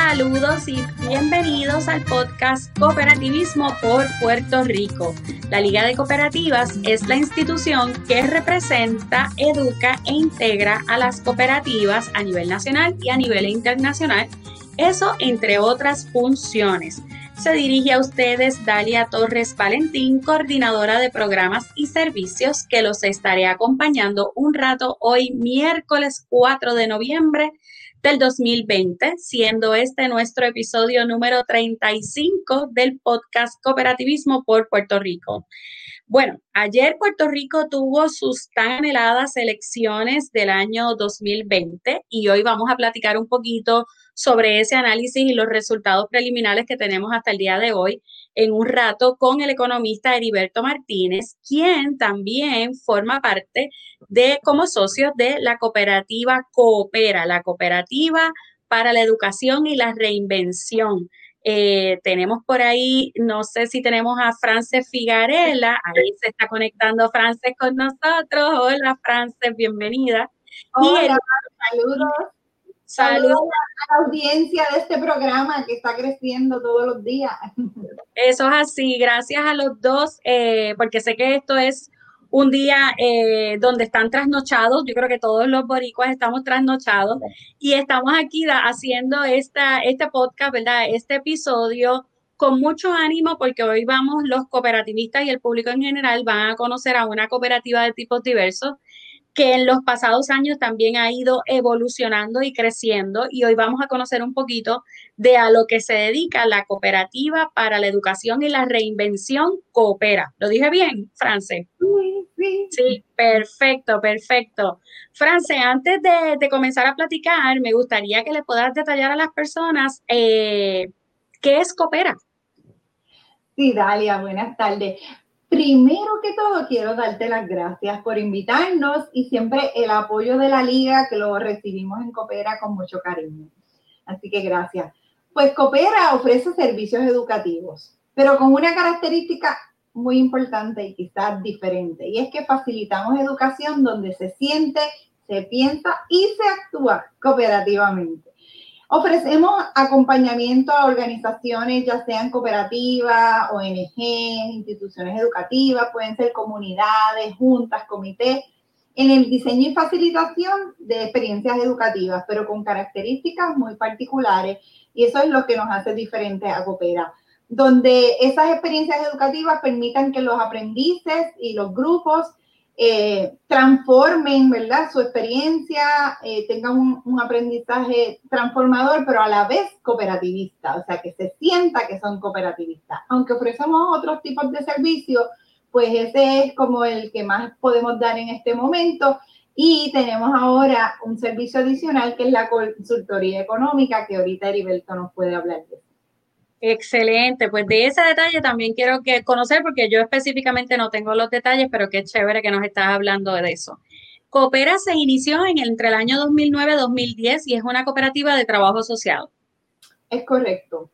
Saludos y bienvenidos al podcast Cooperativismo por Puerto Rico. La Liga de Cooperativas es la institución que representa, educa e integra a las cooperativas a nivel nacional y a nivel internacional, eso entre otras funciones. Se dirige a ustedes Dalia Torres Valentín, coordinadora de programas y servicios, que los estaré acompañando un rato hoy, miércoles 4 de noviembre del 2020, siendo este nuestro episodio número 35 del podcast Cooperativismo por Puerto Rico. Bueno, ayer Puerto Rico tuvo sus tan anheladas elecciones del año 2020 y hoy vamos a platicar un poquito sobre ese análisis y los resultados preliminares que tenemos hasta el día de hoy en un rato con el economista Heriberto Martínez, quien también forma parte de como socios de la cooperativa Coopera, la cooperativa para la educación y la reinvención. Eh, tenemos por ahí, no sé si tenemos a Frances Figarela, ahí se está conectando Frances con nosotros. Hola Frances, bienvenida. Hola, saludos. Saludos a la audiencia de este programa que está creciendo todos los días. Eso es así, gracias a los dos, eh, porque sé que esto es un día eh, donde están trasnochados, yo creo que todos los boricuas estamos trasnochados y estamos aquí haciendo esta, este podcast, ¿verdad? Este episodio con mucho ánimo porque hoy vamos los cooperativistas y el público en general van a conocer a una cooperativa de tipos diversos que en los pasados años también ha ido evolucionando y creciendo y hoy vamos a conocer un poquito de a lo que se dedica la cooperativa para la educación y la reinvención Coopera. ¿Lo dije bien, France? Sí, perfecto, perfecto. France, antes de, comenzar a platicar, me gustaría que le puedas detallar a las personas eh, qué es Coopera. Sí, Dalia, buenas tardes. Primero que todo, quiero darte las gracias por invitarnos y siempre el apoyo de la liga que lo recibimos en Coopera con mucho cariño. Así que gracias. Pues Coopera ofrece servicios educativos, pero con una característica muy importante y quizás diferente, y es que facilitamos educación donde se siente, se piensa y se actúa cooperativamente. Ofrecemos acompañamiento a organizaciones, ya sean cooperativas, ONG, instituciones educativas, pueden ser comunidades, juntas, comités, en el diseño y facilitación de experiencias educativas, pero con características muy particulares, y eso es lo que nos hace diferentes a Coopera, donde esas experiencias educativas permitan que los aprendices y los grupos eh, transformen, ¿verdad? Su experiencia, eh, tengan un, aprendizaje transformador, pero a la vez cooperativista, o sea, que se sienta que son cooperativistas. Aunque ofrecemos otros tipos de servicios, pues ese es como el que más podemos dar en este momento. Y tenemos ahora un servicio adicional que es la consultoría económica, que ahorita Heriberto nos puede hablar de eso. Excelente, pues de ese detalle también quiero que conocer porque yo específicamente no tengo los detalles, pero qué chévere que nos estás hablando de eso. Coopera se inició en entre el año 2009-2010 y es una cooperativa de trabajo social. Es correcto.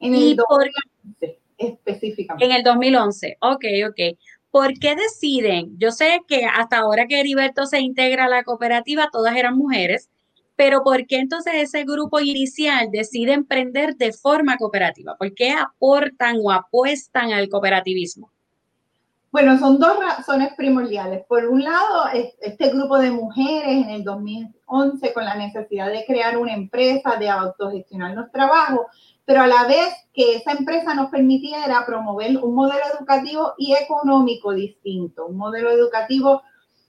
En el 2011 específicamente. En el 2011, ok, ok. ¿Por qué deciden? Yo sé que hasta ahora que Heriberto se integra a la cooperativa, todas eran mujeres, pero ¿por qué entonces ese grupo inicial decide emprender de forma cooperativa? ¿Por qué aportan o apuestan al cooperativismo? Bueno, son dos razones primordiales. Por un lado, este grupo de mujeres en el 2011 con la necesidad de crear una empresa, de autogestionar los trabajos, pero a la vez que esa empresa nos permitiera promover un modelo educativo y económico distinto, un modelo educativo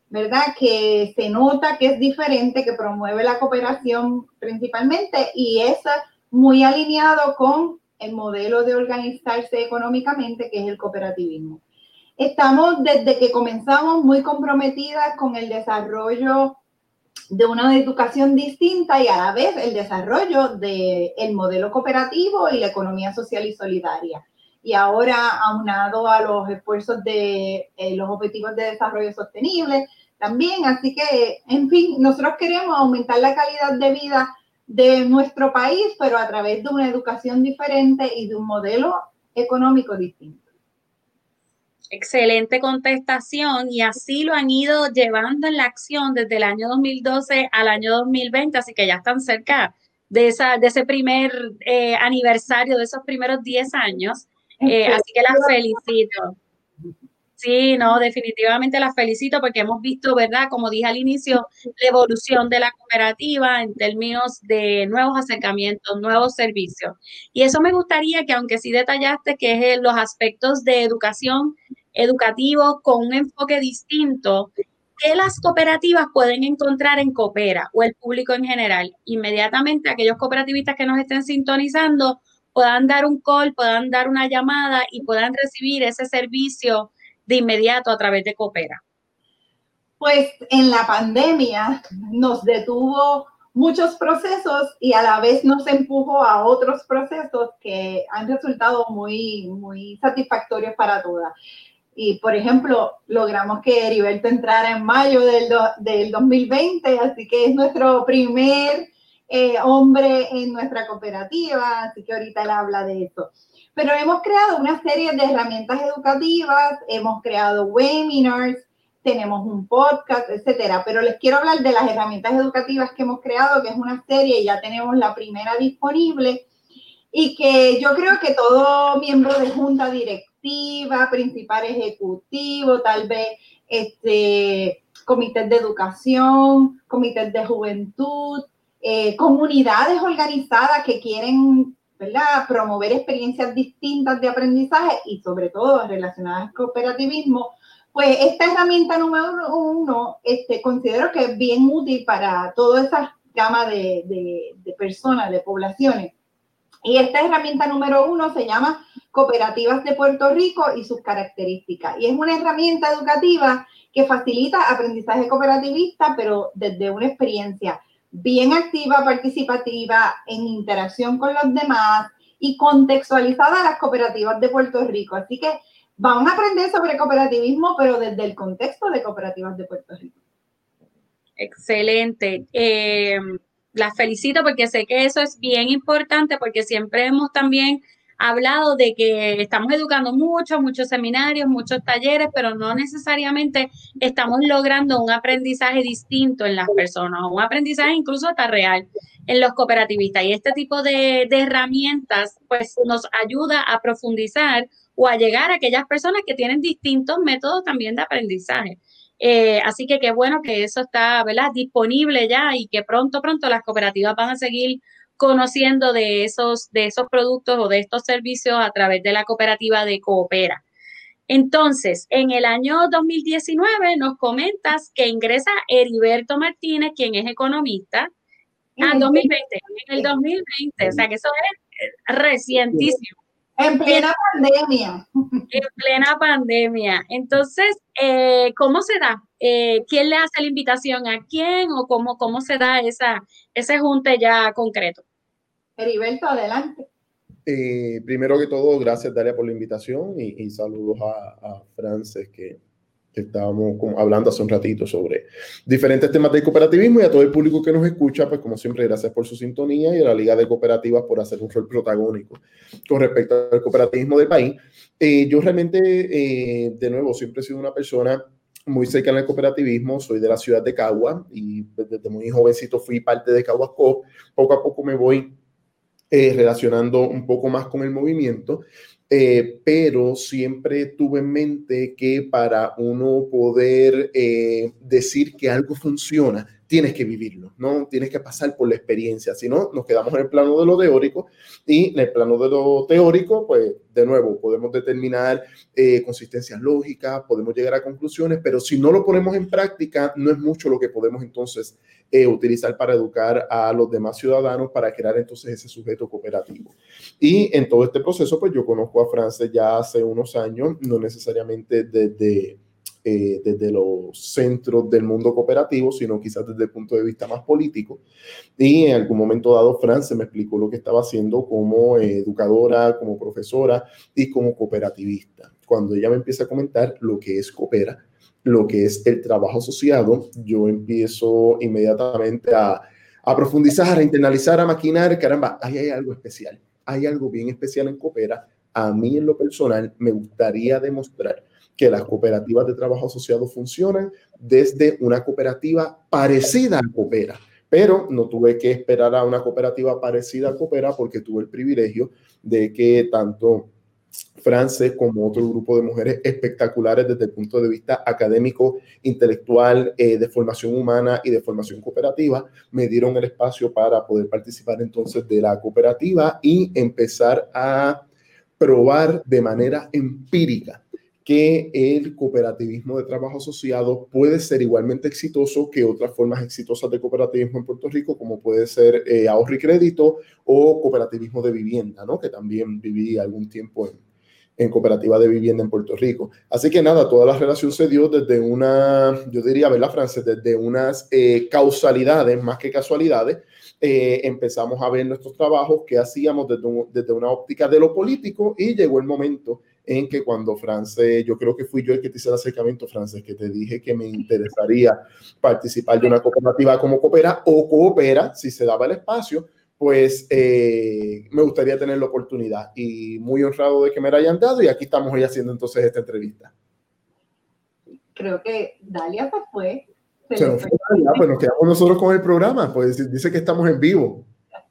¿verdad? Que se nota que es diferente, que promueve la cooperación principalmente y es muy alineado con el modelo de organizarse económicamente, que es el cooperativismo. Estamos desde que comenzamos muy comprometidas con el desarrollo de una educación distinta y a la vez el desarrollo del el modelo cooperativo y la economía social y solidaria. Y ahora, aunado a los esfuerzos de eh, los objetivos de desarrollo sostenible, también. Así que, en fin, nosotros queremos aumentar la calidad de vida de nuestro país, pero a través de una educación diferente y de un modelo económico distinto. Excelente contestación y así lo han ido llevando en la acción desde el año 2012 al año 2020, así que ya están cerca de, esa, de ese primer eh, aniversario, de esos primeros 10 años. Eh, así que las felicito. Sí, no, definitivamente las felicito porque hemos visto, ¿verdad? Como dije al inicio, la evolución de la cooperativa en términos de nuevos acercamientos, nuevos servicios. Y eso me gustaría que, aunque sí detallaste que es los aspectos de educación educativo con un enfoque distinto, ¿qué las cooperativas pueden encontrar en Coopera o el público en general? Inmediatamente aquellos cooperativistas que nos estén sintonizando puedan dar un call, puedan dar una llamada y puedan recibir ese servicio de inmediato a través de Coopera. Pues en la pandemia nos detuvo muchos procesos y a la vez nos empujó a otros procesos que han resultado muy, muy satisfactorios para todas. Y, por ejemplo, logramos que Heriberto entrara en mayo del, del 2020, así que es nuestro primer eh, hombre en nuestra cooperativa, así que ahorita él habla de eso. Pero hemos creado una serie de herramientas educativas, hemos creado webinars, tenemos un podcast, etcétera. Pero les quiero hablar de las herramientas educativas que hemos creado, que es una serie, ya tenemos la primera disponible y que yo creo que todo miembro de junta directiva principal ejecutivo, tal vez este, comités de educación, comités de juventud, eh, comunidades organizadas que quieren ¿verdad? promover experiencias distintas de aprendizaje y sobre todo relacionadas al cooperativismo, pues esta herramienta número uno este, considero que es bien útil para toda esa gama de, de, de personas, de poblaciones. Y esta herramienta número uno se llama Cooperativas de Puerto Rico y sus características. Y es una herramienta educativa que facilita aprendizaje cooperativista, pero desde una experiencia bien activa, participativa, en interacción con los demás y contextualizada a las cooperativas de Puerto Rico. Así que vamos a aprender sobre cooperativismo, pero desde el contexto de cooperativas de Puerto Rico. Excelente. Eh, las felicito porque sé que eso es bien importante porque siempre hemos también hablado de que estamos educando mucho, muchos seminarios, muchos talleres, pero no necesariamente estamos logrando un aprendizaje distinto en las personas, un aprendizaje incluso hasta real en los cooperativistas. Y este tipo de, herramientas, pues nos ayuda a profundizar o a llegar a aquellas personas que tienen distintos métodos también de aprendizaje. Eh, así que qué bueno que eso está ¿verdad? disponible ya y que pronto, pronto las cooperativas van a seguir conociendo de esos, de esos productos o de estos servicios a través de la cooperativa de Coopera. Entonces, en el año 2019 nos comentas que ingresa Heriberto Martínez, quien es economista. Ah, 2020, en el 2020, o sea que eso es recientísimo. En plena pandemia. En plena pandemia. Entonces, eh, ¿cómo se da? Eh, ¿Quién le hace la invitación a quién o cómo, cómo se da esa, ese junte ya concreto? Heriberto, adelante. Eh, primero que todo, gracias Dalia por la invitación y, saludos a, a, Frances que, estábamos hablando hace un ratito sobre diferentes temas del cooperativismo y a todo el público que nos escucha, pues como siempre, gracias por su sintonía y a la Liga de Cooperativas por hacer un rol protagónico con respecto al cooperativismo del país. Eh, yo realmente, eh, de nuevo, siempre he sido una persona muy cercana al cooperativismo, soy de la ciudad de Cagua y desde muy jovencito fui parte de Caguas Poco a poco me voy eh, relacionando un poco más con el movimiento, eh, pero siempre tuve en mente que para uno poder eh, decir que algo funciona, tienes que vivirlo, ¿no? Tienes que pasar por la experiencia, si no, nos quedamos en el plano de lo teórico y en el plano de lo teórico, pues de nuevo, podemos determinar eh, consistencias lógicas, podemos llegar a conclusiones, pero si no lo ponemos en práctica, no es mucho lo que podemos entonces eh, utilizar para educar a los demás ciudadanos para crear entonces ese sujeto cooperativo. Y en todo este proceso, pues yo conozco a Frances ya hace unos años, no necesariamente desde eh, desde los centros del mundo cooperativo, sino quizás desde el punto de vista más político. Y en algún momento dado, France me explicó lo que estaba haciendo como educadora, como profesora y como cooperativista. Cuando ella me empieza a comentar lo que es coopera, lo que es el trabajo asociado, yo empiezo inmediatamente a, a profundizar, a internalizar, a maquinar, caramba, ahí hay algo especial, hay algo bien especial en Coopera. A mí en lo personal me gustaría demostrar que las cooperativas de trabajo asociado funcionan desde una cooperativa parecida a Coopera, Pero no tuve que esperar a una cooperativa parecida a Coopera porque tuve el privilegio de que tanto Frances como otro grupo de mujeres espectaculares desde el punto de vista académico, intelectual, eh, de formación humana y de formación cooperativa, me dieron el espacio para poder participar entonces de la cooperativa y empezar a probar de manera empírica que el cooperativismo de trabajo asociado puede ser igualmente exitoso que otras formas exitosas de cooperativismo en Puerto Rico, como puede ser eh, ahorro y crédito o cooperativismo de vivienda, ¿no? que también viví algún tiempo en, cooperativa de vivienda en Puerto Rico. Así que nada, toda la relación se dio desde una, yo diría, ¿verdad, Frances? Desde unas eh, causalidades más que casualidades. Eh, empezamos a ver nuestros trabajos que hacíamos desde, desde una óptica de lo político y llegó el momento en que cuando Frances, yo creo que fui yo el que te hice el acercamiento, Frances, que te dije que me interesaría participar de una cooperativa como Coopera o Coopera, si se daba el espacio, pues eh, me gustaría tener la oportunidad y muy honrado de que me la hayan dado y aquí estamos hoy haciendo entonces esta entrevista. Creo que Dalia se fue. Se, nos fue Dalia, pues nos quedamos nosotros con el programa, pues dice que estamos en vivo.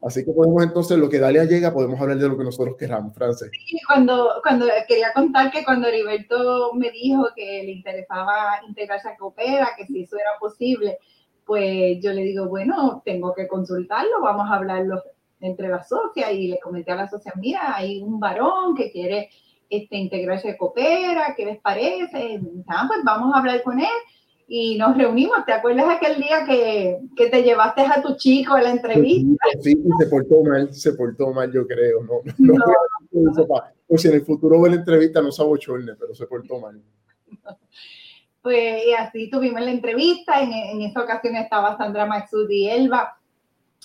Así que podemos entonces, lo que Dalia llega, podemos hablar de lo que nosotros queramos, Frances. Sí, cuando, cuando quería contar que cuando Heriberto me dijo que le interesaba integrarse a Coopera, que si eso era posible, pues yo le digo, bueno, tengo que consultarlo, vamos a hablarlo entre las socias y le comenté a la socia, mira, hay un varón que quiere este, integrarse a Coopera, ¿qué les parece? Ah, pues vamos a hablar con él y nos reunimos. ¿Te acuerdas aquel día que, que te llevaste a tu chico a la entrevista? Sí, sí, se portó mal, se portó mal, yo creo. No, no, no. Pues si en el futuro ve la entrevista no se abochorne, pero se portó mal. Pues y así tuvimos la entrevista. En, en esa ocasión estaba Sandra Maxud y Elba.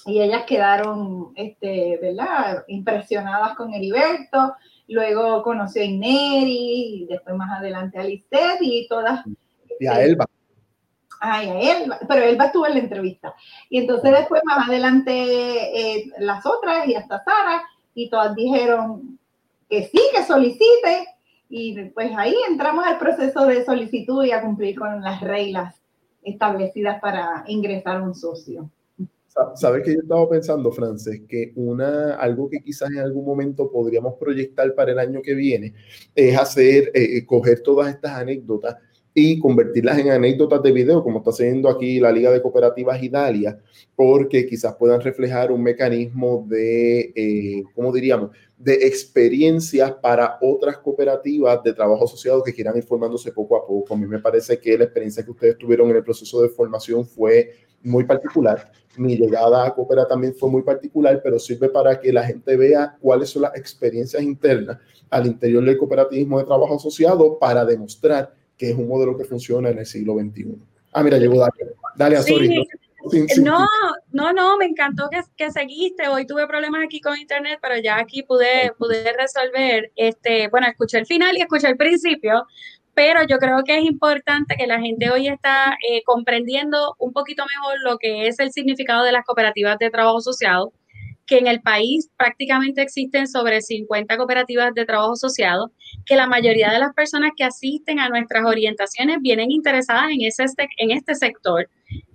Y ellas quedaron, este, ¿verdad? Impresionadas con Heriberto. Luego conoció a Ineri, y después más adelante a Lisset y todas. Y a Elba. Ay, Elba, pero Elba estuvo en la entrevista. Y entonces después más adelante eh, las otras y hasta Sara, y todas dijeron que sí, que solicite, y pues ahí entramos al proceso de solicitud y a cumplir con las reglas establecidas para ingresar a un socio. Sabes que yo estaba pensando, Frances, que una, algo que quizás en algún momento podríamos proyectar para el año que viene es hacer, eh, eh, coger todas estas anécdotas y convertirlas en anécdotas de video, como está haciendo aquí la Liga de Cooperativas Italia, porque quizás puedan reflejar un mecanismo de, eh, ¿cómo diríamos?, de experiencias para otras cooperativas de trabajo asociado que quieran ir formándose poco a poco. A mí me parece que la experiencia que ustedes tuvieron en el proceso de formación fue muy particular. Mi llegada a Coopera también fue muy particular, pero sirve para que la gente vea cuáles son las experiencias internas al interior del cooperativismo de trabajo asociado para demostrar que es un modelo que funciona en el siglo XXI. Ah, mira, llegó Dalia. Dalia, sorry. No, no, no, me encantó que, que, seguiste. Hoy tuve problemas aquí con internet, pero ya aquí pude, pude resolver. Este, bueno, escuché el final y escuché el principio, pero yo creo que es importante que la gente hoy está eh, comprendiendo un poquito mejor lo que es el significado de las cooperativas de trabajo asociado que en el país prácticamente existen sobre 50 cooperativas de trabajo asociado, que la mayoría de las personas que asisten a nuestras orientaciones vienen interesadas en, ese, en este sector.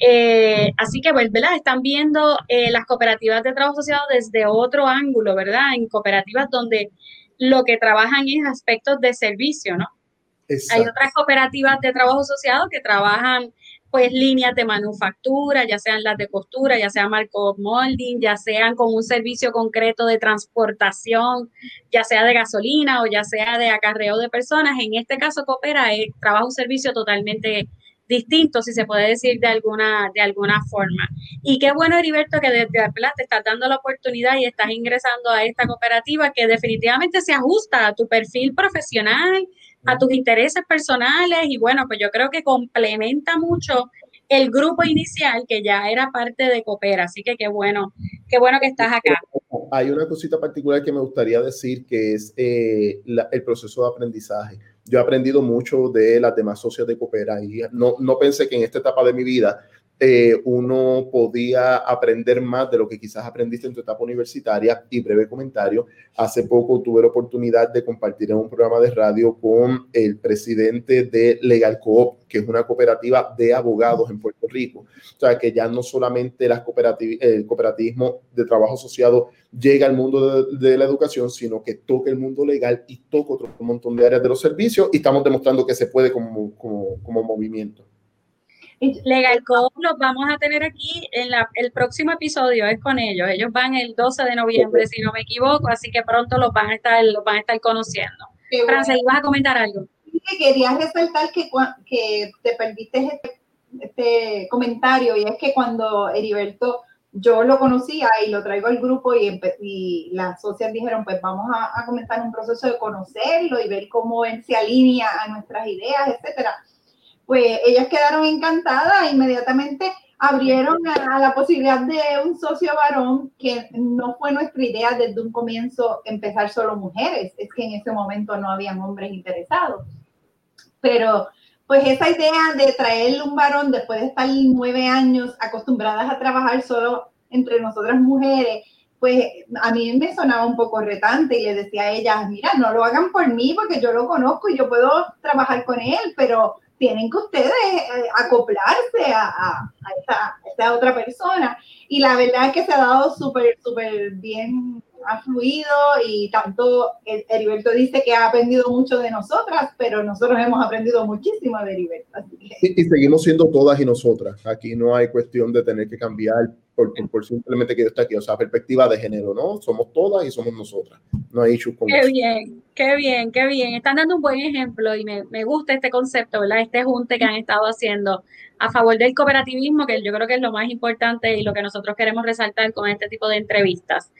Eh, así que, pues, ¿verdad? Están viendo eh, las cooperativas de trabajo asociado desde otro ángulo, ¿verdad? En cooperativas donde lo que trabajan es aspectos de servicio, ¿no? Hay otras cooperativas de trabajo asociado que trabajan pues líneas de manufactura, ya sean las de costura, ya sea marco molding, ya sean con un servicio concreto de transportación, ya sea de gasolina o ya sea de acarreo de personas. En este caso, Coopera es, trabaja un servicio totalmente distinto, si se puede decir de alguna, de alguna forma. Y qué bueno, Heriberto, que desde te estás dando la oportunidad y estás ingresando a esta cooperativa que definitivamente se ajusta a tu perfil profesional, a tus intereses personales y bueno, pues yo creo que complementa mucho el grupo inicial que ya era parte de Coopera, así que qué bueno, qué bueno que estás acá. Hay una cosita particular que me gustaría decir que es eh, el proceso de aprendizaje. Yo he aprendido mucho de las demás socias de Coopera y no, no pensé que en esta etapa de mi vida eh, uno podía aprender más de lo que quizás aprendiste en tu etapa universitaria. Y breve comentario, hace poco tuve la oportunidad de compartir en un programa de radio con el presidente de Legal Coop, que es una cooperativa de abogados en Puerto Rico. O sea, que ya no solamente el cooperativismo de trabajo asociado llega al mundo de, la educación, sino que toca el mundo legal y toca otro montón de áreas de los servicios y estamos demostrando que se puede como, como movimiento. Legal Code los vamos a tener aquí en la, el próximo episodio, es con ellos. Ellos van el 12 de noviembre, si no me equivoco, así que pronto los van a estar, los van a estar conociendo. Francia, ¿ibas a comentar algo? Quería resaltar que, que te perdiste este, este, comentario y es que cuando Heriberto yo lo conocía y lo traigo al grupo y, y las socias dijeron, pues vamos a, a, comenzar un proceso de conocerlo y ver cómo él se alinea a nuestras ideas, etcétera pues ellas quedaron encantadas, inmediatamente abrieron a, la posibilidad de un socio varón, que no fue nuestra idea desde un comienzo empezar solo mujeres, es que en ese momento no habían hombres interesados. Pero pues esa idea de traerle un varón después de estar nueve años acostumbradas a trabajar solo entre nosotras mujeres, pues a mí me sonaba un poco retante y le decía a ellas, mira, no lo hagan por mí porque yo lo conozco y yo puedo trabajar con él, pero tienen que ustedes eh, acoplarse a, esta, otra persona. Y la verdad es que se ha dado súper, súper bien, ha fluido y tanto Heriberto dice que ha aprendido mucho de nosotras, pero nosotros hemos aprendido muchísimo de Heriberto. Y, y seguimos siendo todas y nosotras. Aquí no hay cuestión de tener que cambiar por, por, simplemente que yo esté aquí, o sea, perspectiva de género, ¿no? Somos todas y somos nosotras, no hay issues con Qué bien, qué bien, qué bien. Están dando un buen ejemplo y me, me, gusta este concepto, ¿verdad? Este junte que han estado haciendo a favor del cooperativismo, que yo creo que es lo más importante y lo que nosotros queremos resaltar con este tipo de entrevistas.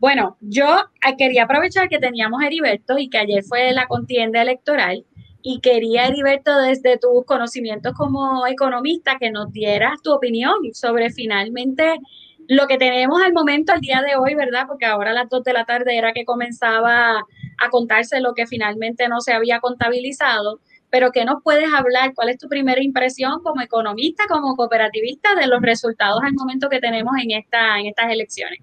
Bueno, yo eh, quería aprovechar que teníamos Heriberto y que ayer fue la contienda electoral y quería, Heriberto, desde tus conocimientos como economista, que nos dieras tu opinión sobre finalmente lo que tenemos al momento, al día de hoy, ¿verdad? Porque ahora a las dos de la tarde era que comenzaba a contarse lo que finalmente no se había contabilizado. Pero ¿qué nos puedes hablar? ¿Cuál es tu primera impresión como economista, como cooperativista de los resultados al momento que tenemos en, esta, en estas elecciones?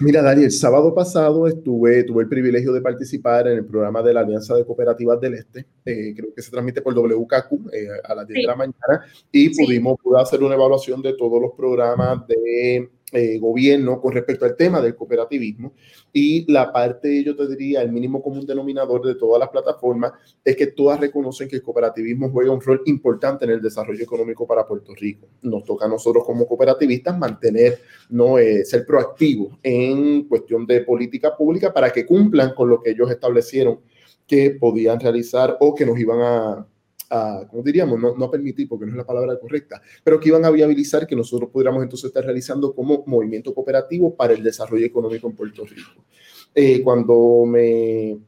Mira, Dani, el sábado pasado estuve, tuve el privilegio de participar en el programa de la Alianza de Cooperativas del Este, eh, creo que se transmite por WKQ eh, a las 10 de la mañana, y pudimos hacer una evaluación de todos los programas de eh, gobierno con respecto al tema del cooperativismo. Y la parte, yo te diría, el mínimo común denominador de todas las plataformas es que todas reconocen que el cooperativismo juega un rol importante en el desarrollo económico para Puerto Rico. Nos toca a nosotros como cooperativistas mantener, no eh, ser proactivos en cuestión de política pública para que cumplan con lo que ellos establecieron que podían realizar o que nos iban a, a, ¿cómo diríamos? No, no permitir, porque no es la palabra correcta, pero que iban a viabilizar que nosotros pudiéramos entonces estar realizando como movimiento cooperativo para el desarrollo económico en Puerto Rico. Eh, cuando me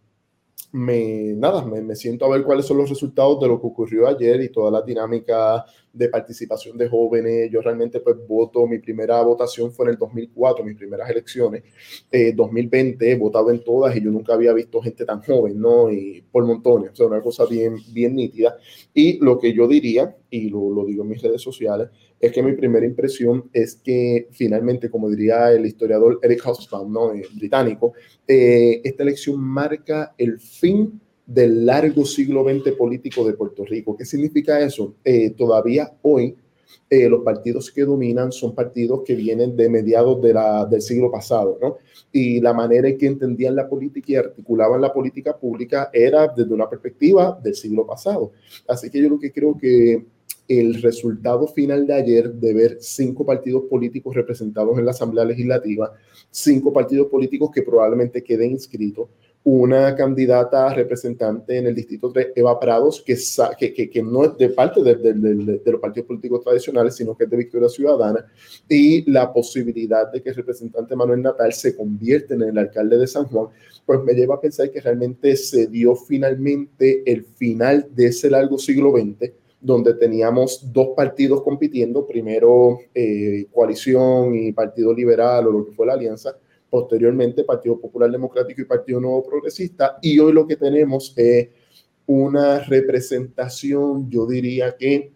me, nada, me, me, siento a ver cuáles son los resultados de lo que ocurrió ayer y toda la dinámica de participación de jóvenes. Yo realmente pues voto, mi primera votación fue en el 2004, mis primeras elecciones. Eh, 2020 he votado en todas y yo nunca había visto gente tan joven, ¿no? Y por montones, o sea, una cosa bien, bien nítida. Y lo que yo diría, y lo, lo digo en mis redes sociales, es que mi primera impresión es que finalmente, como diría el historiador Eric Hobsbawm, ¿no? Eh, británico, eh, esta elección marca el fin del largo siglo XX político de Puerto Rico. ¿Qué significa eso? Eh, todavía hoy los partidos que dominan son partidos que vienen de mediados de la, del siglo pasado, ¿no? Y la manera en que entendían la política y articulaban la política pública era desde una perspectiva del siglo pasado. Así que yo lo que creo que el resultado final de ayer de ver cinco partidos políticos representados en la Asamblea Legislativa, cinco partidos políticos que probablemente queden inscritos, una candidata representante en el Distrito 3, Eva Prados, que, que, que, no es de parte de, de, de, los partidos políticos tradicionales, sino que es de Victoria Ciudadana, y la posibilidad de que el representante Manuel Natal se convierta en el alcalde de San Juan, pues me lleva a pensar que realmente se dio finalmente el final de ese largo siglo XX donde teníamos dos partidos compitiendo, primero eh, coalición y Partido Liberal o lo que fue la alianza, posteriormente Partido Popular Democrático y Partido Nuevo Progresista, y hoy lo que tenemos es una representación, yo diría que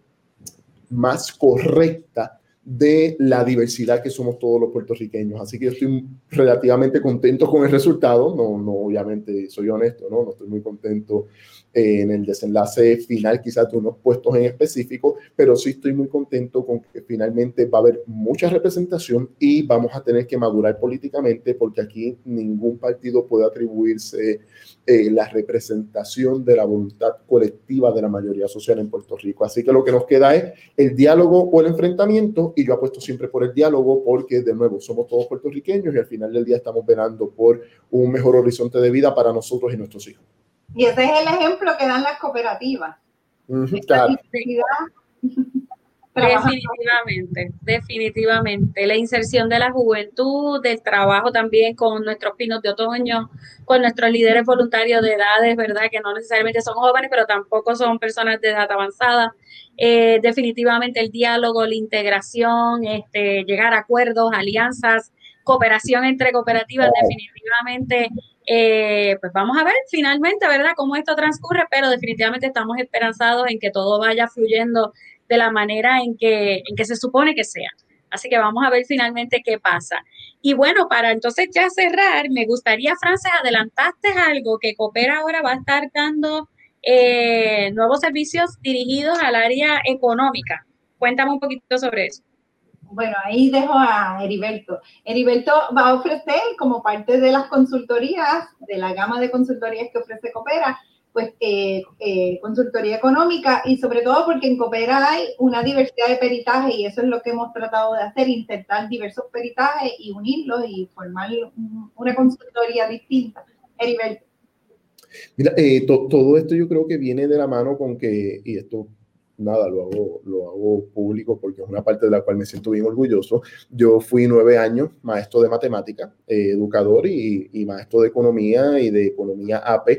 más correcta de la diversidad que somos todos los puertorriqueños. Así que yo estoy relativamente contento con el resultado. No, no obviamente soy honesto, ¿no? No estoy muy contento en el desenlace final, quizás de unos puestos en específico, pero sí estoy muy contento con que finalmente va a haber mucha representación y vamos a tener que madurar políticamente porque aquí ningún partido puede atribuirse eh, la representación de la voluntad colectiva de la mayoría social en Puerto Rico. Así que lo que nos queda es el diálogo o el enfrentamiento y yo apuesto siempre por el diálogo porque de nuevo somos todos puertorriqueños y al final del día estamos velando por un mejor horizonte de vida para nosotros y nuestros hijos. Y ese es el ejemplo que dan las cooperativas. Definitivamente, definitivamente. La inserción de la juventud, del trabajo también con nuestros pinos de otoño, con nuestros líderes voluntarios de edades, ¿verdad? Que no necesariamente son jóvenes, pero tampoco son personas de edad avanzada. Eh, definitivamente el diálogo, la integración, este, llegar a acuerdos, alianzas, cooperación entre cooperativas, definitivamente eh, pues vamos a ver finalmente, ¿verdad?, cómo esto transcurre, pero definitivamente estamos esperanzados en que todo vaya fluyendo de la manera en que, en que se supone que sea. Así que vamos a ver finalmente qué pasa. Y bueno, para entonces ya cerrar, me gustaría, Frances, adelantaste algo que Coopera ahora va a estar dando eh, nuevos servicios dirigidos al área económica. Cuéntame un poquito sobre eso. Bueno, ahí dejo a Heriberto. Heriberto va a ofrecer como parte de las consultorías, de la gama de consultorías que ofrece Coopera, pues eh, eh, consultoría económica y sobre todo porque en Coopera hay una diversidad de peritajes y eso es lo que hemos tratado de hacer, intentar diversos peritajes y unirlos y formar una consultoría distinta. Heriberto. Mira, eh, todo esto yo creo que viene de la mano con que, y esto nada, lo hago, lo hago público porque es una parte de la cual me siento bien orgulloso. Yo fui nueve años maestro de matemática, eh, educador y, y, maestro de economía y de economía AP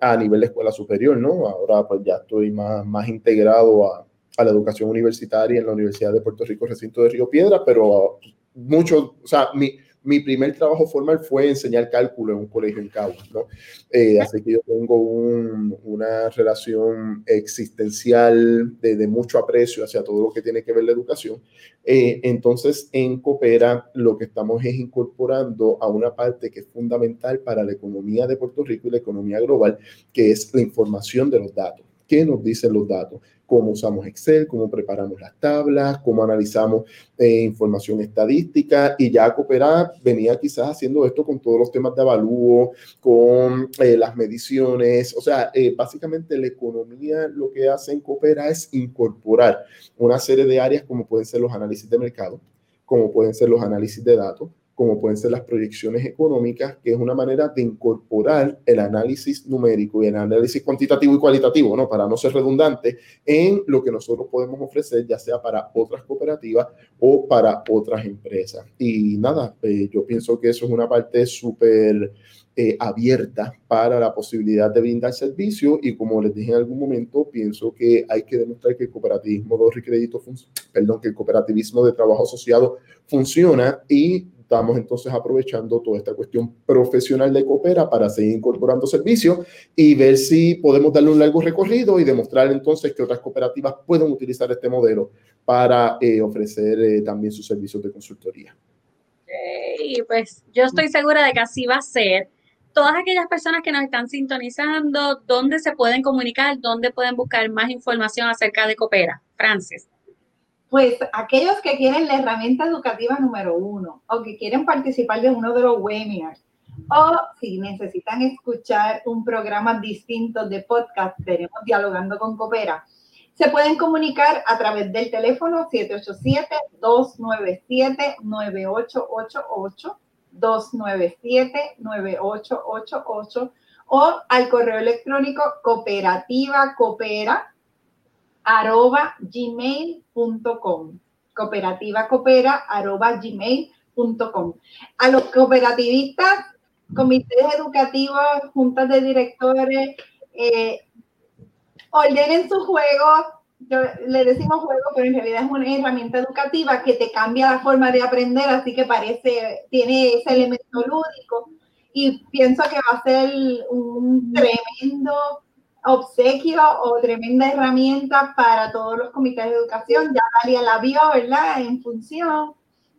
a nivel de escuela superior, ¿no? Ahora pues ya estoy más, más integrado a, a la educación universitaria en la Universidad de Puerto Rico, recinto de Río Piedra, pero mucho, o sea, mi, mi primer trabajo formal fue enseñar cálculo en un colegio en Cabo, ¿no? Eh, así que yo tengo una relación existencial de, de, mucho aprecio hacia todo lo que tiene que ver la educación. Eh, entonces, en Coopera lo que estamos es incorporando a una parte que es fundamental para la economía de Puerto Rico y la economía global, que es la información de los datos. ¿Qué nos dicen los datos? cómo usamos Excel, cómo preparamos las tablas, cómo analizamos eh, información estadística y ya Cooperar venía quizás haciendo esto con todos los temas de avalúo, con eh, las mediciones, o sea, eh, básicamente la economía lo que hace en Coopera es incorporar una serie de áreas como pueden ser los análisis de mercado, como pueden ser los análisis de datos, como pueden ser las proyecciones económicas, que es una manera de incorporar el análisis numérico y el análisis cuantitativo y cualitativo, ¿no? para no ser redundante, en lo que nosotros podemos ofrecer, ya sea para otras cooperativas o para otras empresas. Y nada, eh, yo pienso que eso es una parte súper eh, abierta para la posibilidad de brindar servicio y como les dije en algún momento, pienso que hay que demostrar que el cooperativismo de crédito, perdón, que el cooperativismo de trabajo asociado funciona y estamos entonces aprovechando toda esta cuestión profesional de Coopera para seguir incorporando servicios y ver si podemos darle un largo recorrido y demostrar entonces que otras cooperativas pueden utilizar este modelo para eh, ofrecer eh, también sus servicios de consultoría. Y pues yo estoy segura de que así va a ser. Todas aquellas personas que nos están sintonizando, ¿dónde se pueden comunicar? ¿Dónde pueden buscar más información acerca de Coopera? Francis. Pues aquellos que quieren la herramienta educativa número uno o que quieren participar de uno de los webinars o si necesitan escuchar un programa distinto de podcast, tenemos Dialogando con Coopera, se pueden comunicar a través del teléfono 787-297-9888, 297-9888 o al correo electrónico cooperativa coopera arroba gmail.com. Cooperativa coopera arroba gmail.com. A los cooperativistas, comités educativos, juntas de directores, eh, ordenen sus juegos. le decimos juego, pero en realidad es una herramienta educativa que te cambia la forma de aprender, así que parece, tiene ese elemento lúdico. Y pienso que va a ser un tremendo obsequio o tremenda herramienta para todos los comités de educación. Ya Dalia la vio, ¿verdad? En función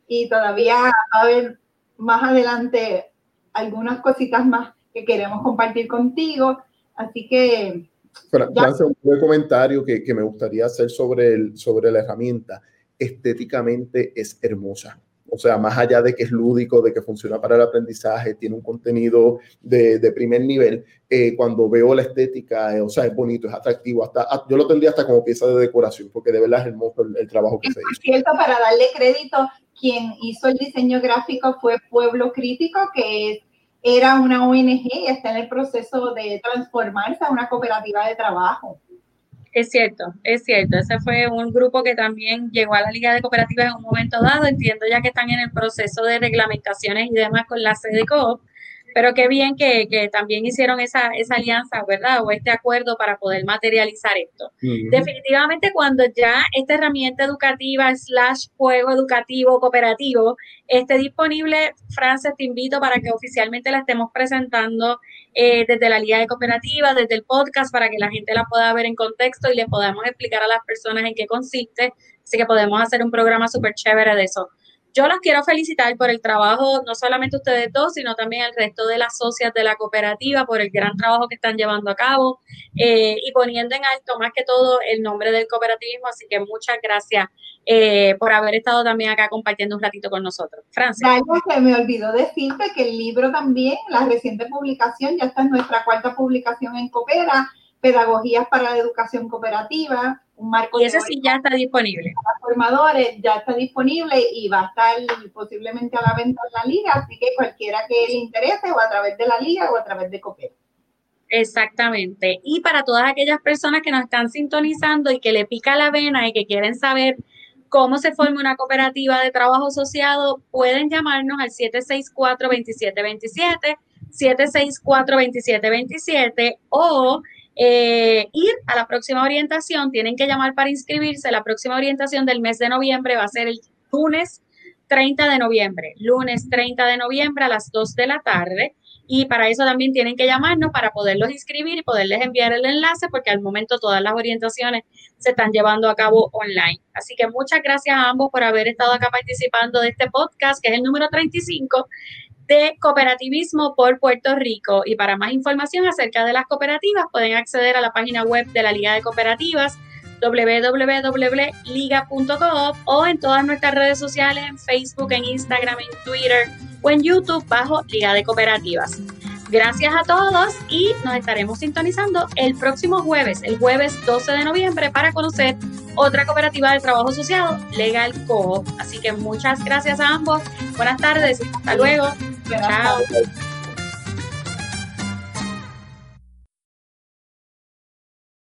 y todavía va a haber más adelante algunas cositas más que queremos compartir contigo. Así que... un comentario que, que, me gustaría hacer sobre, el, sobre la herramienta. Estéticamente es hermosa. O sea, más allá de que es lúdico, de que funciona para el aprendizaje, tiene un contenido de, de primer nivel, eh, cuando veo la estética, eh, o sea, es bonito, es atractivo, hasta yo lo tendría hasta como pieza de decoración, porque de verdad es hermoso el, trabajo que se hizo. cierto, para darle crédito, quien hizo el diseño gráfico fue Pueblo Crítico, que era una ONG y está en el proceso de transformarse a una cooperativa de trabajo. Es cierto, es cierto. Ese fue un grupo que también llegó a la Liga de Cooperativas en un momento dado. Entiendo ya que están en el proceso de reglamentaciones y demás con la CDCOP, pero qué bien que, también hicieron esa, esa, alianza, ¿verdad? O este acuerdo para poder materializar esto. Definitivamente cuando ya esta herramienta educativa slash juego educativo cooperativo esté disponible, Frances, te invito para que oficialmente la estemos presentando eh, desde la Liga de Cooperativas, desde el podcast, para que la gente la pueda ver en contexto y le podamos explicar a las personas en qué consiste. Así que podemos hacer un programa súper chévere de eso. Yo los quiero felicitar por el trabajo, no solamente ustedes dos, sino también el resto de las socias de la cooperativa, por el gran trabajo que están llevando a cabo eh, y poniendo en alto más que todo el nombre del cooperativismo. Así que muchas gracias eh, por haber estado también acá compartiendo un ratito con nosotros. Francia. se me olvidó decirte que el libro también, la reciente publicación, ya está en nuestra cuarta publicación en Coopera, Pedagogías para la Educación Cooperativa, un marco. Y ese sí ya está disponible. Para formadores ya está disponible y va a estar posiblemente a la venta en la liga, así que cualquiera que le interese o a través de la liga o a través de Copera. Exactamente. Y para todas aquellas personas que nos están sintonizando y que le pica la vena y que quieren saber cómo se forma una cooperativa de trabajo asociado, pueden llamarnos al 764-2727, 764-2727 o eh, ir a la próxima orientación, tienen que llamar para inscribirse. La próxima orientación del mes de noviembre va a ser el lunes 30 de noviembre, lunes 30 de noviembre a las 2 de la tarde. Y para eso también tienen que llamarnos para poderlos inscribir y poderles enviar el enlace, porque al momento todas las orientaciones se están llevando a cabo online. Así que muchas gracias a ambos por haber estado acá participando de este podcast, que es el número 35 de cooperativismo por Puerto Rico. Y para más información acerca de las cooperativas, pueden acceder a la página web de la Liga de Cooperativas www.liga.coop o en todas nuestras redes sociales, en Facebook, en Instagram, en Twitter o en YouTube bajo Liga de Cooperativas. Gracias a todos y nos estaremos sintonizando el próximo jueves, el jueves 12 de noviembre, para conocer otra cooperativa de trabajo asociado, Legal Coop. Así que muchas gracias a ambos. Buenas tardes. Hasta luego. Tchau.